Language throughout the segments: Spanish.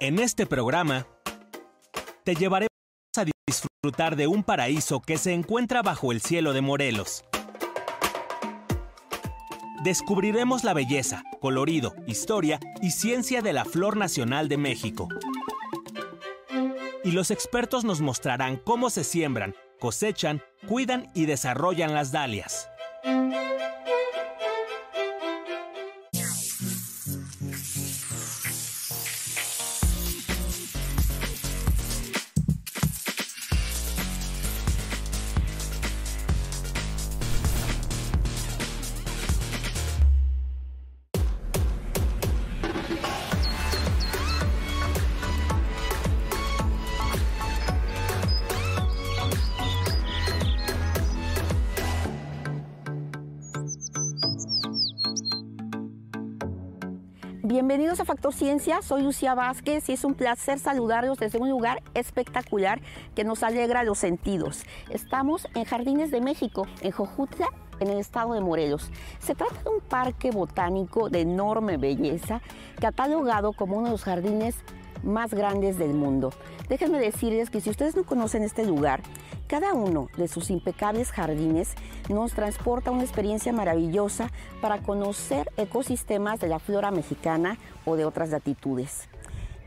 En este programa, te llevaremos a disfrutar de un paraíso que se encuentra bajo el cielo de Morelos. Descubriremos la belleza, colorido, historia y ciencia de la flor nacional de México. Y los expertos nos mostrarán cómo se siembran, cosechan, cuidan y desarrollan las dalias. Bienvenidos a Factor Ciencia, soy Lucía Vázquez y es un placer saludarlos desde un lugar espectacular que nos alegra los sentidos. Estamos en Jardines de México, en Jojutla, en el estado de Morelos. Se trata de un parque botánico de enorme belleza, catalogado como uno de los jardines más grandes del mundo. Déjenme decirles que si ustedes no conocen este lugar, cada uno de sus impecables jardines nos transporta una experiencia maravillosa para conocer ecosistemas de la flora mexicana o de otras latitudes.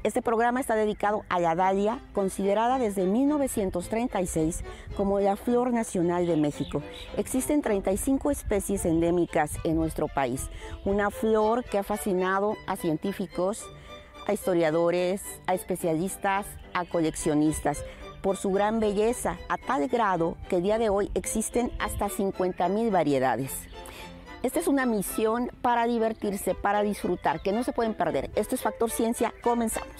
Este programa está dedicado a la dalia, considerada desde 1936 como la flor nacional de México. Existen 35 especies endémicas en nuestro país, una flor que ha fascinado a científicos, a historiadores, a especialistas, a coleccionistas por su gran belleza, a tal grado que el día de hoy existen hasta 50.000 variedades. Esta es una misión para divertirse, para disfrutar, que no se pueden perder. Esto es Factor Ciencia, comenzamos.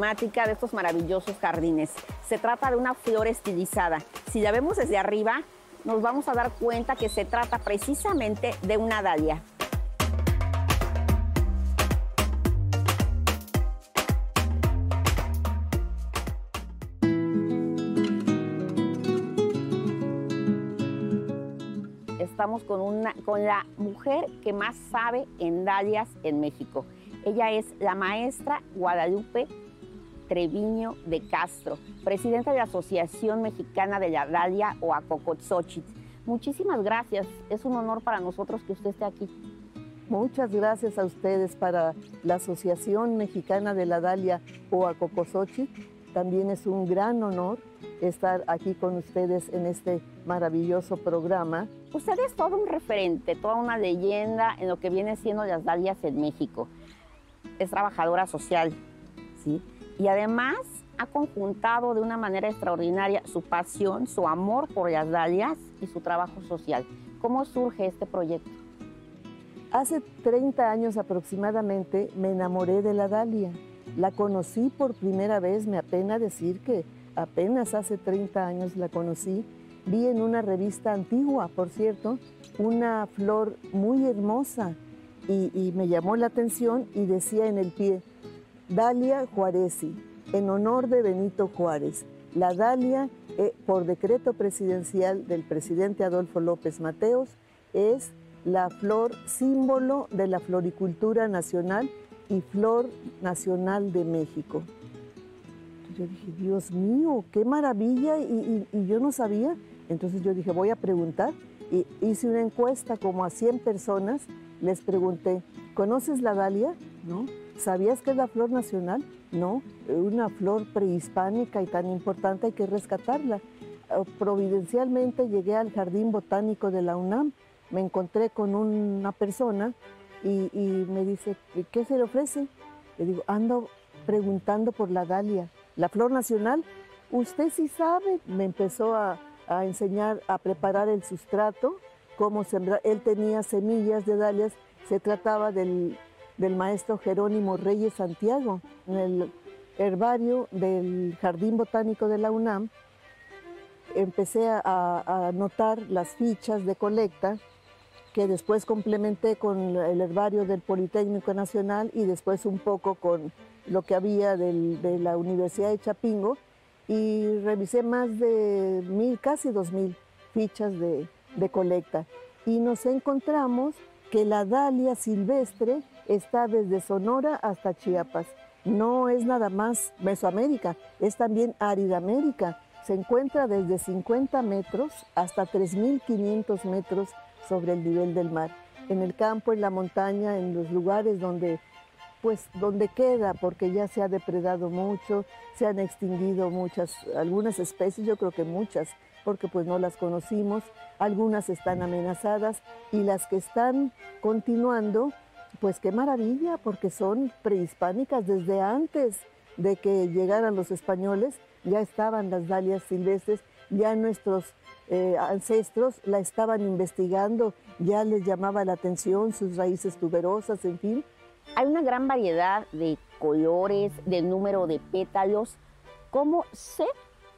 De estos maravillosos jardines. Se trata de una flor estilizada. Si la vemos desde arriba, nos vamos a dar cuenta que se trata precisamente de una dalia. Estamos con, una, con la mujer que más sabe en dalias en México. Ella es la maestra Guadalupe Treviño de Castro, presidenta de la Asociación Mexicana de la Dalia o. Muchísimas gracias, es un honor para nosotros que usted esté aquí. Muchas gracias a ustedes para la Asociación Mexicana de la Dalia o. También es un gran honor estar aquí con ustedes en este maravilloso programa. Usted es todo un referente, toda una leyenda en lo que viene siendo las dalias en México es trabajadora social, ¿sí? Y además ha conjuntado de una manera extraordinaria su pasión, su amor por las dalias y su trabajo social. ¿Cómo surge este proyecto? Hace 30 años aproximadamente me enamoré de la dalia. La conocí por primera vez, me apena decir que apenas hace 30 años la conocí. Vi en una revista antigua, por cierto, una flor muy hermosa y, me llamó la atención y decía en el pie, Dalia Juarezi, en honor de Benito Juárez. La Dalia, eh, por decreto presidencial del presidente Adolfo López Mateos, es la flor símbolo de la floricultura nacional y flor nacional de México. Yo dije, Dios mío, qué maravilla, y, yo no sabía. Entonces yo dije, voy a preguntar, y hice una encuesta como a 100 personas les pregunté, ¿conoces la dalia? ¿No? ¿Sabías que es la flor nacional? No, una flor prehispánica y tan importante hay que rescatarla. Oh, providencialmente llegué al Jardín Botánico de la UNAM, me encontré con una persona y, me dice, ¿qué se le ofrece? Le digo, ando preguntando por la dalia, la flor nacional. Usted sí sabe, me empezó a, a enseñar a preparar el sustrato cómo sembrar. Él tenía semillas de dalias, se trataba del, maestro Jerónimo Reyes Santiago. En herbario del Jardín Botánico de la UNAM, empecé a, a anotar las fichas de colecta que después complementé con el herbario del Politécnico Nacional y después un poco con lo que había del- de la Universidad de Chapingo y revisé más de mil, casi dos mil fichas de, de colecta y nos encontramos que la dalia silvestre está desde Sonora hasta Chiapas. No es nada más Mesoamérica, es también Aridamérica. Se encuentra desde 50 metros hasta 3.500 metros sobre el nivel del mar. En el campo, en la montaña, en los lugares donde pues donde queda, porque ya se ha depredado mucho, se han extinguido muchas, algunas especies, yo creo que muchas, porque pues no las conocimos, algunas están amenazadas y las que están continuando, pues qué maravilla, porque son prehispánicas desde antes de que llegaran los españoles, ya estaban las dalias silvestres, ya nuestros eh, ancestros la estaban investigando, ya les llamaba la atención sus raíces tuberosas, en fin, Hay una gran variedad de colores, de número de pétalos. ¿Cómo sé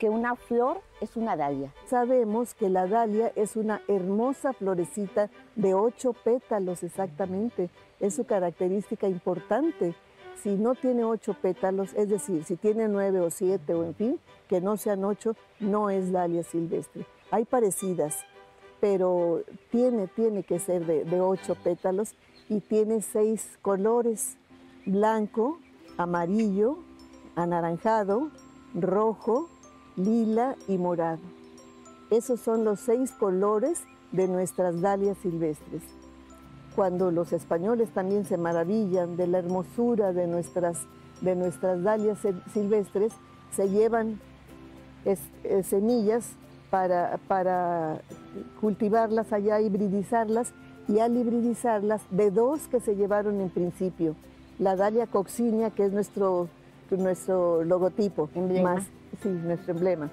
que una flor es una dalia? Sabemos que la dalia es una hermosa florecita de ocho pétalos exactamente. Es su característica importante. Si no tiene ocho pétalos, es decir, si tiene nueve o siete o en fin, que no sean ocho, no es dalia silvestre. Hay parecidas, pero tiene, tiene que ser de, de ocho pétalos y tiene seis colores, blanco, amarillo, anaranjado, rojo, lila y morado. Esos son los seis colores de nuestras dalias silvestres. Cuando los españoles también se maravillan de la hermosura de nuestras, de nuestras dalias sil- silvestres, se llevan eh, semillas para, para cultivarlas allá, hibridizarlas, y al hibridizarlas, de dos que se llevaron en principio, la dalia coccinea, que es nuestro, nuestro logotipo, Emblema. más, sí, nuestro emblema,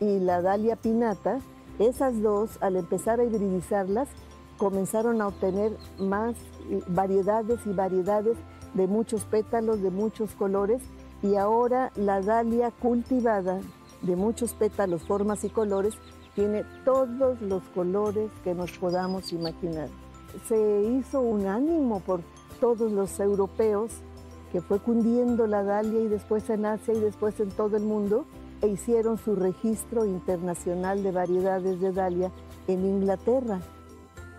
y la dalia pinata, esas dos, al empezar a hibridizarlas, comenzaron a obtener más eh, variedades y variedades de muchos pétalos, de muchos colores, y ahora la dalia cultivada de muchos pétalos, formas y colores, tiene todos los colores que nos podamos imaginar. Se hizo un ánimo por todos los europeos que fue cundiendo la dalia y después en Asia y después en todo el mundo e hicieron su registro internacional de variedades de dalia en Inglaterra.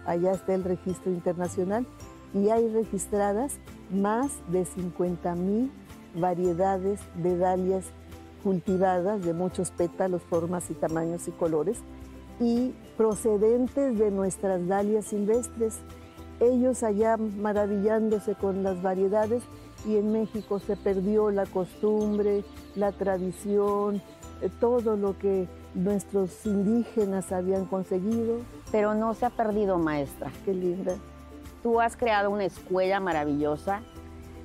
Allá está el registro internacional y hay registradas más de 50 mil variedades de dalias cultivadas de muchos pétalos, formas y tamaños y colores y procedentes de nuestras dalias silvestres. Ellos allá maravillándose con las variedades y en México se perdió la costumbre, la tradición, eh, todo lo que nuestros indígenas habían conseguido. Pero no se ha perdido, maestra. Qué linda. Tú has creado una escuela maravillosa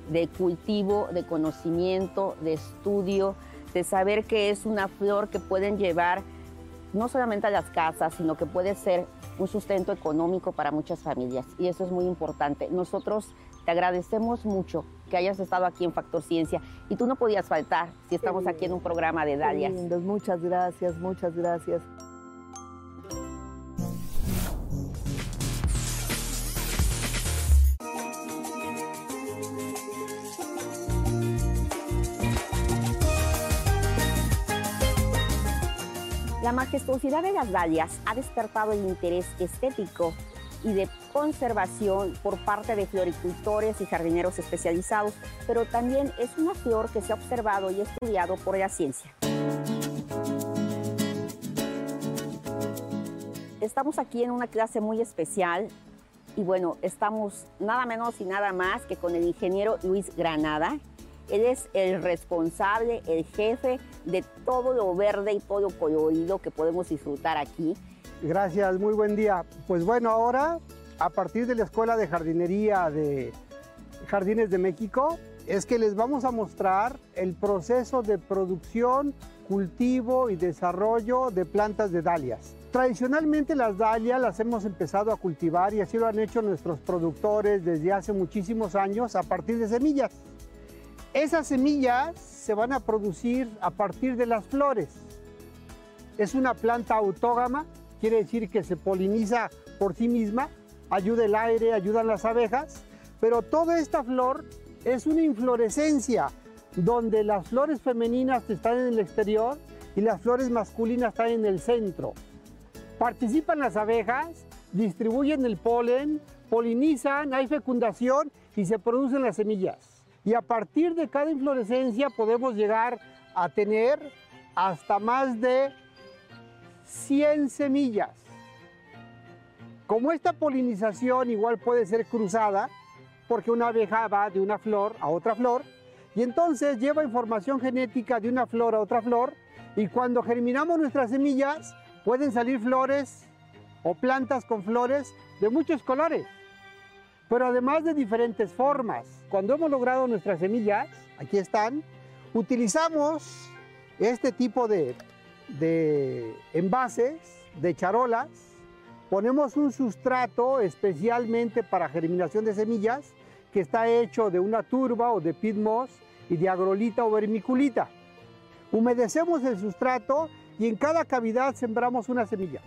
de cultivo, de conocimiento, de estudio, de saber que es una flor que pueden llevar no solamente a las casas, sino que puede ser un sustento económico para muchas familias. Y eso es muy importante. Nosotros te agradecemos mucho que hayas estado aquí en Factor Ciencia y tú no podías faltar si estamos aquí en un programa de dalias. lindos. Muchas gracias, muchas gracias. Majestuosidad de las dalias ha despertado el interés estético y de conservación por parte de floricultores y jardineros especializados, pero también es una flor que se ha observado y estudiado por la ciencia. Estamos aquí en una clase muy especial y bueno, estamos nada menos y nada más que con el ingeniero Luis Granada. Él es el responsable, el jefe de todo lo verde y todo lo colorido que podemos disfrutar aquí. Gracias, muy buen día. Pues bueno, ahora, a partir de la Escuela de Jardinería de Jardines de México, es que les vamos a mostrar el proceso de producción, cultivo y desarrollo de plantas de dalias. Tradicionalmente las dalias las hemos empezado a cultivar y así lo han hecho nuestros productores desde hace muchísimos años a partir de semillas. Esas semillas se van a producir a partir de las flores. Es una planta autógama, quiere decir que se poliniza por sí misma, ayuda el aire, ayudan las abejas, pero toda esta flor es una inflorescencia donde las flores femeninas están en el exterior y las flores masculinas están en el centro. Participan las abejas, distribuyen el polen, polinizan, hay fecundación y se producen las semillas. Y a partir de cada inflorescencia podemos llegar a tener hasta más de 100 semillas. Como esta polinización igual puede ser cruzada, porque una abeja va de una flor a otra flor, y entonces lleva información genética de una flor a otra flor, y cuando germinamos nuestras semillas, pueden salir flores o plantas con flores de muchos colores, pero además de diferentes formas. Cuando hemos logrado nuestras semillas, aquí están, utilizamos este tipo de, de envases, de charolas, ponemos un sustrato especialmente para germinación de semillas que está hecho de una turba o de pit moss y de agrolita o vermiculita. Humedecemos el sustrato y en cada cavidad sembramos una semilla.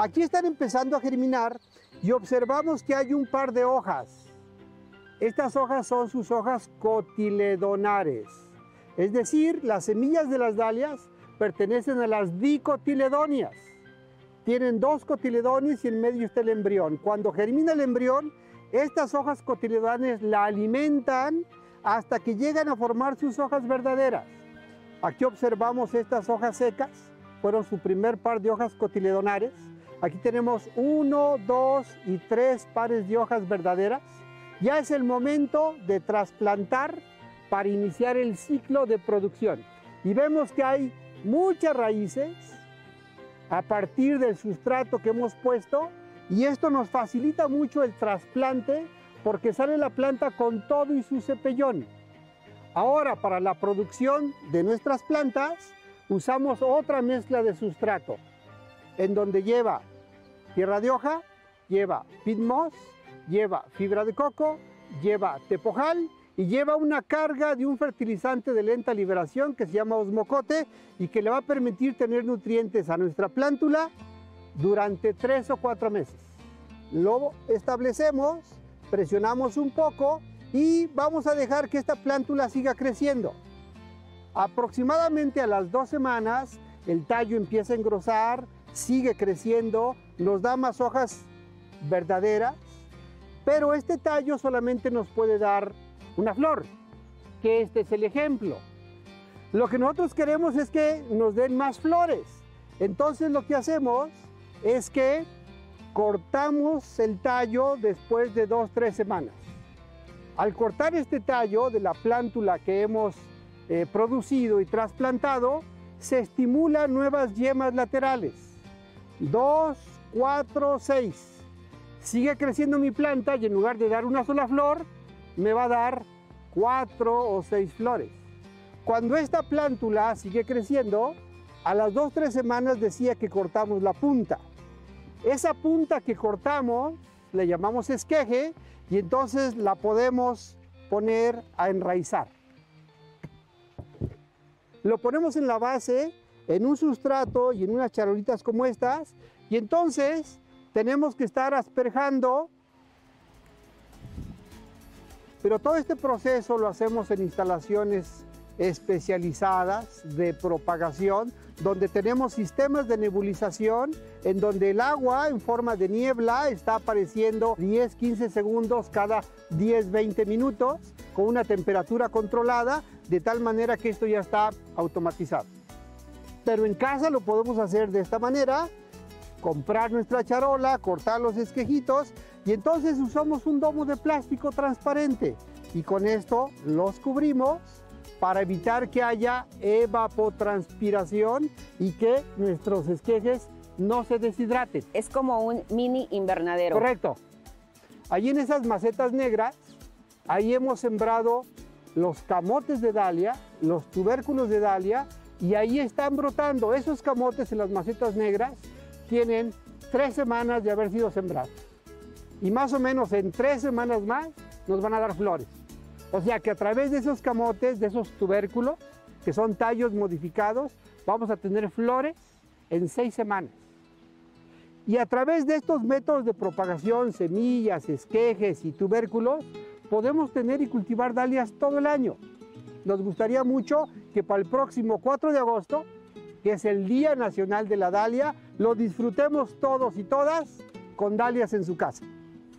Aquí están empezando a germinar y observamos que hay un par de hojas. Estas hojas son sus hojas cotiledonares, es decir, las semillas de las dalias pertenecen a las dicotiledonias. Tienen dos cotiledones y en medio está el embrión. Cuando germina el embrión, estas hojas cotiledones la alimentan hasta que llegan a formar sus hojas verdaderas. Aquí observamos estas hojas secas, fueron su primer par de hojas cotiledonares. Aquí tenemos uno, dos y tres pares de hojas verdaderas. Ya es el momento de trasplantar para iniciar el ciclo de producción. Y vemos que hay muchas raíces a partir del sustrato que hemos puesto y esto nos facilita mucho el trasplante porque sale la planta con todo y su cepellón. Ahora, para la producción de nuestras plantas, usamos otra mezcla de sustrato, en donde lleva tierra de hoja, lleva pit moss, lleva fibra de coco, lleva tepojal y lleva una carga de un fertilizante de lenta liberación que se llama osmocote y que le va a permitir tener nutrientes a nuestra plántula durante tres o cuatro meses. Lo establecemos, presionamos un poco y vamos a dejar que esta plántula siga creciendo. Aproximadamente a las dos semanas el tallo empieza a engrosar, sigue creciendo, nos da más hojas verdaderas, pero este tallo solamente nos puede dar una flor, que este es el ejemplo. Lo que nosotros queremos es que nos den más flores. Entonces lo que hacemos es que cortamos el tallo después de dos, tres semanas. Al cortar este tallo de la plántula que hemos eh, producido y trasplantado, se estimulan nuevas yemas laterales. Dos, cuatro, seis. Sigue creciendo mi planta y en lugar de dar una sola flor, me va a dar cuatro o seis flores. Cuando esta plántula sigue creciendo, a las dos, tres semanas decía que cortamos la punta. Esa punta que cortamos le llamamos esqueje y entonces la podemos poner a enraizar. Lo ponemos en la base, en un sustrato y en unas charolitas como estas, y entonces tenemos que estar asperjando, pero todo este proceso lo hacemos en instalaciones especializadas de propagación, donde tenemos sistemas de nebulización, en donde el agua en forma de niebla está apareciendo 10, 15 segundos cada 10, 20 minutos, con una temperatura controlada, de tal manera que esto ya está automatizado. Pero en casa lo podemos hacer de esta manera, comprar nuestra charola, cortar los esquejitos y entonces usamos un domo de plástico transparente y con esto los cubrimos para evitar que haya evapotranspiración y que nuestros esquejes no se deshidraten. Es como un mini invernadero. Correcto. Allí en esas macetas negras, ahí hemos sembrado los camotes de Dalia, los tubérculos de Dalia, y ahí están brotando. Esos camotes en las macetas negras tienen tres semanas de haber sido sembrados. Y más o menos en tres semanas más nos van a dar flores. O sea que a través de esos camotes, de esos tubérculos, que son tallos modificados, vamos a tener flores en seis semanas. Y a través de estos métodos de propagación, semillas, esquejes y tubérculos, podemos tener y cultivar dalias todo el año. Nos gustaría mucho que para el próximo 4 de agosto, que es el Día Nacional de la Dalia, lo disfrutemos todos y todas con dalias en su casa.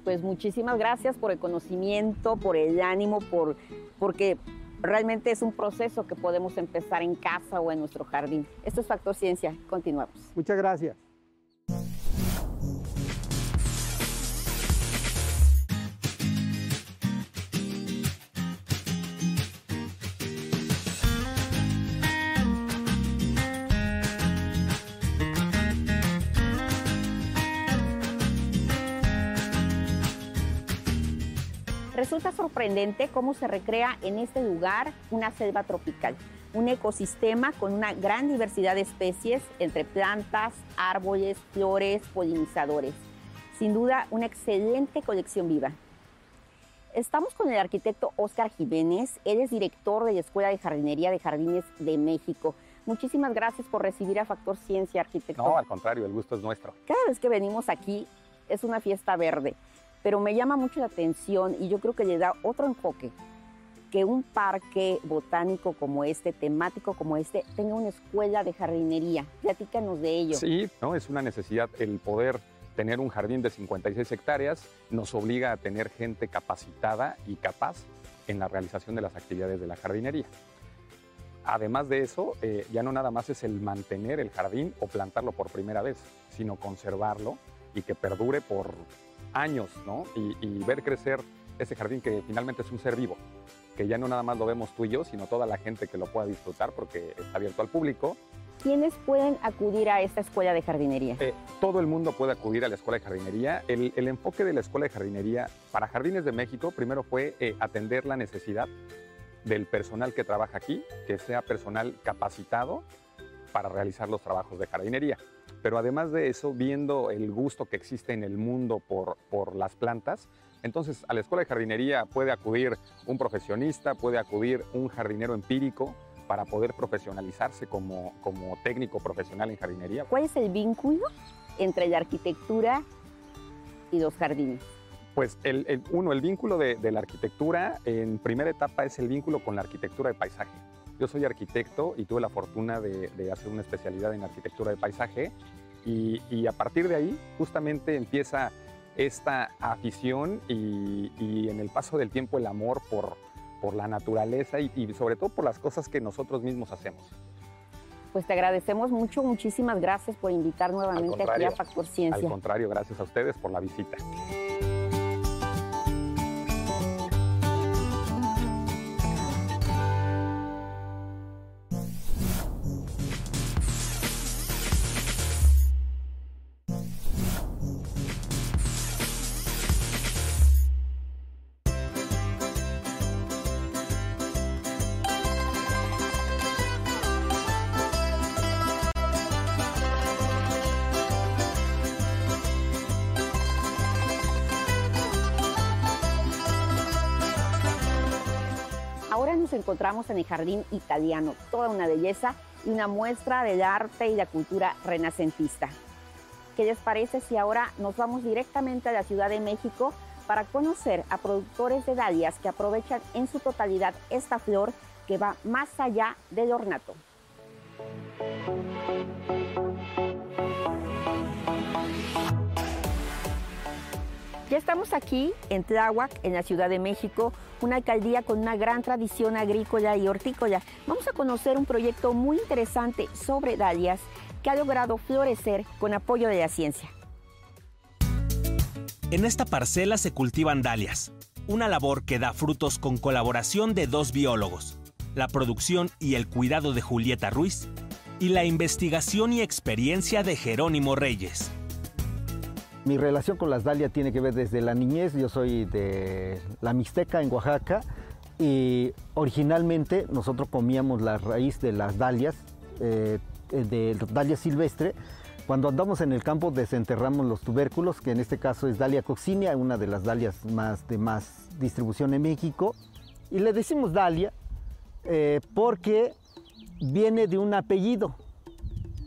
Pues muchísimas gracias por el conocimiento, por el ánimo, por, porque realmente es un proceso que podemos empezar en casa o en nuestro jardín. Esto es Factor Ciencia. Continuamos. Muchas gracias. Resulta sorprendente cómo se recrea en este lugar una selva tropical, un ecosistema con una gran diversidad de especies entre plantas, árboles, flores, polinizadores. Sin duda, una excelente colección viva. Estamos con el arquitecto Oscar Jiménez, él es director de la Escuela de Jardinería de Jardines de México. Muchísimas gracias por recibir a Factor Ciencia, arquitecto. No, al contrario, el gusto es nuestro. Cada vez que venimos aquí es una fiesta verde pero me llama mucho la atención y yo creo que le da otro enfoque que un parque botánico como este, temático como este, tenga una escuela de jardinería. Platícanos de ello. Sí, ¿no? es una necesidad el poder tener un jardín de 56 hectáreas, nos obliga a tener gente capacitada y capaz en la realización de las actividades de la jardinería. Además de eso, eh, ya no nada más es el mantener el jardín o plantarlo por primera vez, sino conservarlo y que perdure por años, ¿no? Y, ver crecer ese jardín que finalmente es un ser vivo, que ya no nada más lo vemos tú y yo, sino toda la gente que lo pueda disfrutar porque está abierto al público. ¿Quiénes pueden acudir a esta escuela de jardinería? Eh, todo el mundo puede acudir a la escuela de jardinería. El, enfoque de la escuela de jardinería para Jardines de México primero fue eh, atender la necesidad del personal que trabaja aquí, que sea personal capacitado para realizar los trabajos de jardinería. Pero además de eso, viendo el gusto que existe en el mundo por, por las plantas, entonces a la escuela de jardinería puede acudir un profesionista, puede acudir un jardinero empírico para poder profesionalizarse como, como técnico profesional en jardinería. ¿Cuál es el vínculo entre la arquitectura y los jardines? Pues el, uno, el vínculo de, de la arquitectura en primera etapa es el vínculo con la arquitectura de paisaje. Yo soy arquitecto y tuve la fortuna de, hacer una especialidad en arquitectura de paisaje y, a partir de ahí justamente empieza esta afición y, en el paso del tiempo el amor por, por la naturaleza y, y sobre todo por las cosas que nosotros mismos hacemos. Pues te agradecemos mucho, muchísimas gracias por invitar nuevamente aquí a Factor Ciencia. Al contrario, gracias a ustedes por la visita. Encontramos en el Jardín Italiano, toda una belleza y una muestra del arte y la cultura renacentista. ¿Qué les parece si ahora nos vamos directamente a la Ciudad de México para conocer a productores de dalias que aprovechan en su totalidad esta flor que va más allá del ornato? Ya estamos aquí en Tláhuac, en la Ciudad de México, una alcaldía con una gran tradición agrícola y hortícola. Vamos a conocer un proyecto muy interesante sobre dalias que ha logrado florecer con apoyo de la ciencia. En esta parcela se cultivan dalias, una labor que da frutos con colaboración de dos biólogos, la producción y el cuidado de Julieta Ruiz y la investigación y experiencia de Jerónimo Reyes. Mi relación con las dalias tiene que ver desde la niñez. Yo soy de la Mixteca en Oaxaca y originalmente nosotros comíamos la raíz de las dalias, eh, de dalia silvestre. Cuando andamos en el campo desenterramos los tubérculos, que en este caso es Dalia coccinea, una de las dalias más de más distribución en México. Y le decimos Dalia eh, porque viene de un apellido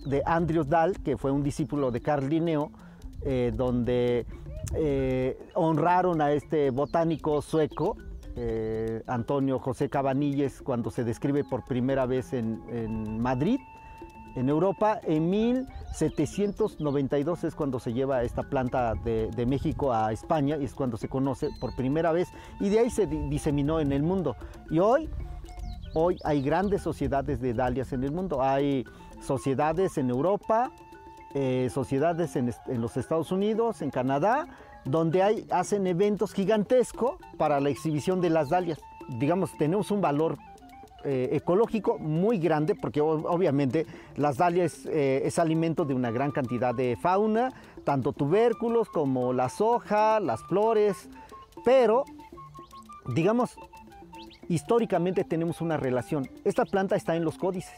de Andrius Dahl, que fue un discípulo de Carl Linneo, eh, donde eh, honraron a este botánico sueco, Antonio José Cabanilles, cuando se describe por primera vez en, Madrid, en Europa, en 1792 es cuando se lleva esta planta de, de, México a España y es cuando se conoce por primera vez y de ahí se diseminó en el mundo. Y hoy Hoy hay grandes sociedades de dalias en el mundo. Hay sociedades en Europa, eh, sociedades en, los Estados Unidos, en Canadá, donde hay, hacen eventos gigantescos para la exhibición de las dalias. Digamos, tenemos un valor eh, ecológico muy grande, porque obviamente las dalias eh, es alimento de una gran cantidad de fauna, tanto tubérculos como la soja, las flores, pero digamos, históricamente tenemos una relación. Esta planta está en los códices.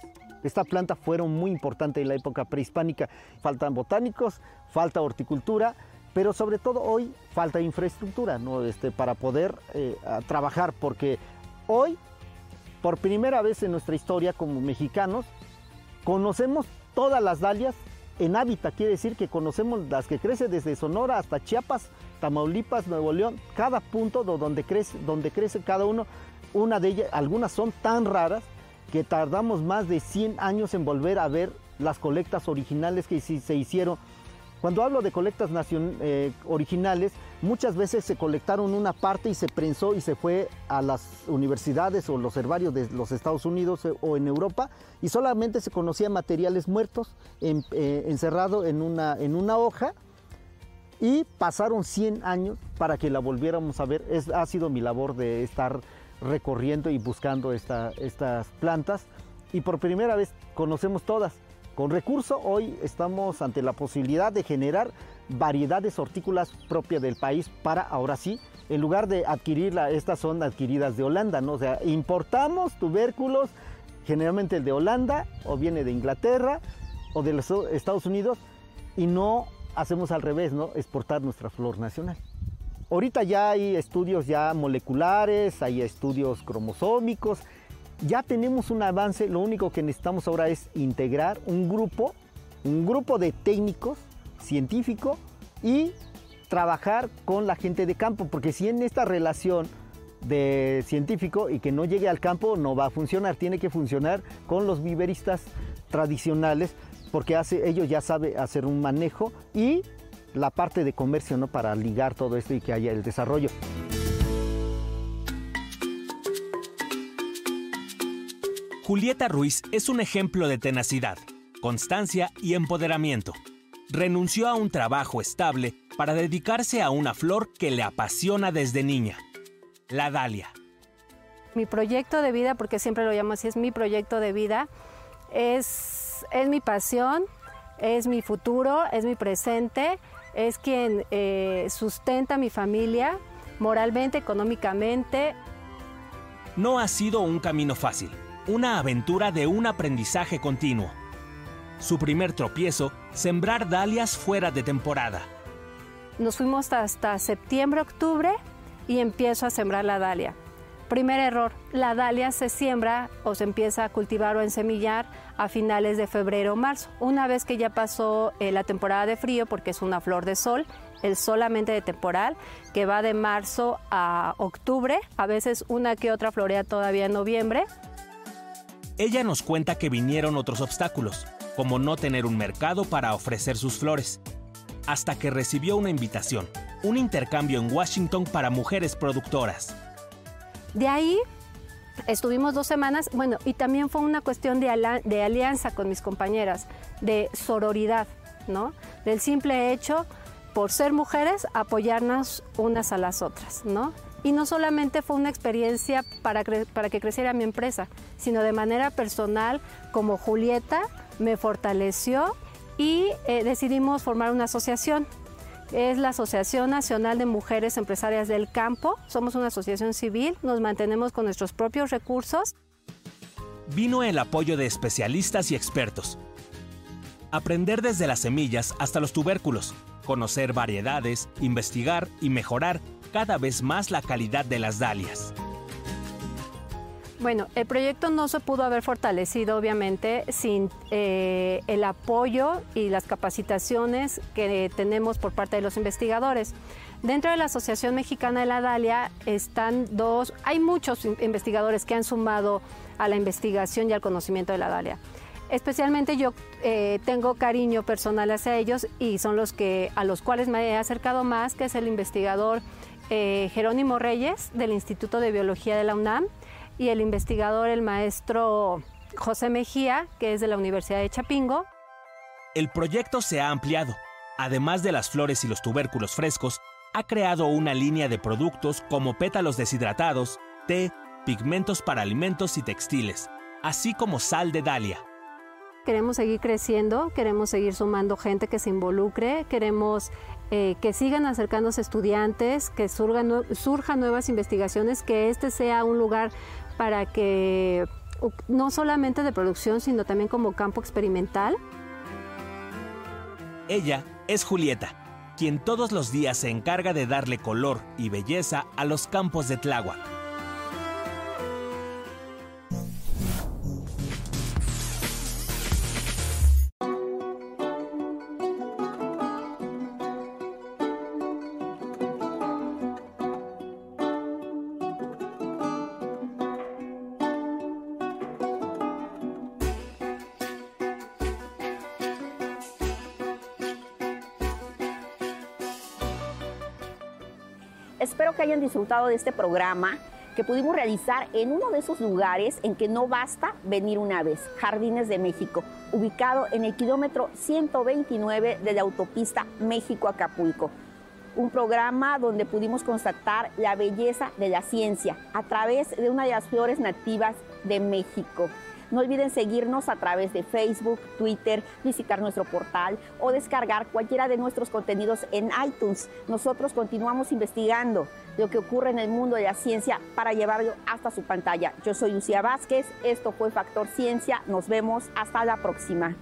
Esta planta fueron muy importante en la época prehispánica. Faltan botánicos, falta horticultura, pero sobre todo hoy falta infraestructura ¿no? este, para poder eh, trabajar, porque hoy, por primera vez en nuestra historia como mexicanos, conocemos todas las dalias en hábitat, quiere decir que conocemos las que crecen desde Sonora hasta Chiapas, Tamaulipas, Nuevo León, cada punto donde crece, donde crece cada uno una de ellas, algunas son tan raras que tardamos más de 100 años en volver a ver las colectas originales que se hicieron. Cuando hablo de colectas eh, originales, muchas veces se colectaron una parte y se prensó y se fue a las universidades o los herbarios de los Estados Unidos eh, o en Europa y solamente se conocían materiales muertos eh, encerrados en una, en una hoja y pasaron 100 años para que la volviéramos a ver. Es, ha sido mi labor de estar recorriendo y buscando estas plantas y por primera vez conocemos todas. Con recurso hoy estamos ante la posibilidad de generar variedades hortícolas propias del país para ahora sí, en lugar de adquirirla, estas son adquiridas de Holanda, ¿no? O sea, importamos tubérculos, generalmente el de Holanda o viene de Inglaterra o de los Estados Unidos y no hacemos al revés, ¿no? Exportar nuestra flor nacional. Ahorita ya hay estudios ya moleculares, hay estudios cromosómicos, ya tenemos un avance, lo único que necesitamos ahora es integrar un grupo, un grupo de técnicos, científicos y trabajar con la gente de campo, porque si en esta relación de científico y que no llegue al campo no va a funcionar, tiene que funcionar con los viveristas tradicionales, porque hace, ellos ya saben hacer un manejo y la parte de comercio, ¿no? Para ligar todo esto y que haya el desarrollo. Julieta Ruiz es un ejemplo de tenacidad, constancia y empoderamiento. Renunció a un trabajo estable para dedicarse a una flor que le apasiona desde niña, la dalia. Mi proyecto de vida, porque siempre lo llamo así, es mi proyecto de vida, es, es mi pasión, es mi futuro, es mi presente es quien eh, sustenta a mi familia moralmente, económicamente. No ha sido un camino fácil, una aventura de un aprendizaje continuo. Su primer tropiezo, sembrar dalias fuera de temporada. Nos fuimos hasta septiembre, octubre y empiezo a sembrar la dalia. Primer error, la dalia se siembra o se empieza a cultivar o a ensemillar a finales de febrero o marzo. Una vez que ya pasó eh, la temporada de frío, porque es una flor de sol, el solamente de temporal, que va de marzo a octubre, a veces una que otra florea todavía en noviembre. Ella nos cuenta que vinieron otros obstáculos, como no tener un mercado para ofrecer sus flores, hasta que recibió una invitación, un intercambio en Washington para mujeres productoras. De ahí estuvimos dos semanas, bueno, y también fue una cuestión de, alianza con mis compañeras, de sororidad, ¿no? Del simple hecho, por ser mujeres, apoyarnos unas a las otras, ¿no? Y no solamente fue una experiencia para, para que creciera mi empresa, sino de manera personal, como Julieta, me fortaleció y eh, decidimos formar una asociación es la Asociación Nacional de Mujeres Empresarias del Campo. Somos una asociación civil, nos mantenemos con nuestros propios recursos. Vino el apoyo de especialistas y expertos. Aprender desde las semillas hasta los tubérculos, conocer variedades, investigar y mejorar cada vez más la calidad de las dalias. Bueno, el proyecto no se pudo haber fortalecido, obviamente, sin eh, el apoyo y las capacitaciones que tenemos por parte de los investigadores. Dentro de la Asociación Mexicana de la Dalia están dos, hay muchos investigadores que han sumado a la investigación y al conocimiento de la Dalia. Especialmente yo eh, tengo cariño personal hacia ellos y son los que a los cuales me he acercado más, que es el investigador eh, Jerónimo Reyes del Instituto de Biología de la UNAM y el investigador, el maestro José Mejía, que es de la Universidad de Chapingo. El proyecto se ha ampliado. Además de las flores y los tubérculos frescos, ha creado una línea de productos como pétalos deshidratados, té, pigmentos para alimentos y textiles, así como sal de Dalia. Queremos seguir creciendo, queremos seguir sumando gente que se involucre, queremos eh, que sigan acercándose estudiantes, que surgan, surjan nuevas investigaciones, que este sea un lugar para que no solamente de producción, sino también como campo experimental. Ella es Julieta, quien todos los días se encarga de darle color y belleza a los campos de Tláhuac. Disfrutado de este programa que pudimos realizar en uno de esos lugares en que no basta venir una vez, Jardines de México, ubicado en el kilómetro 129 de la autopista México-Acapulco. Un programa donde pudimos constatar la belleza de la ciencia a través de una de las flores nativas de México. No olviden seguirnos a través de Facebook, Twitter, visitar nuestro portal o descargar cualquiera de nuestros contenidos en iTunes. Nosotros continuamos investigando lo que ocurre en el mundo de la ciencia para llevarlo hasta su pantalla. Yo soy Lucía Vázquez, esto fue Factor Ciencia, nos vemos hasta la próxima.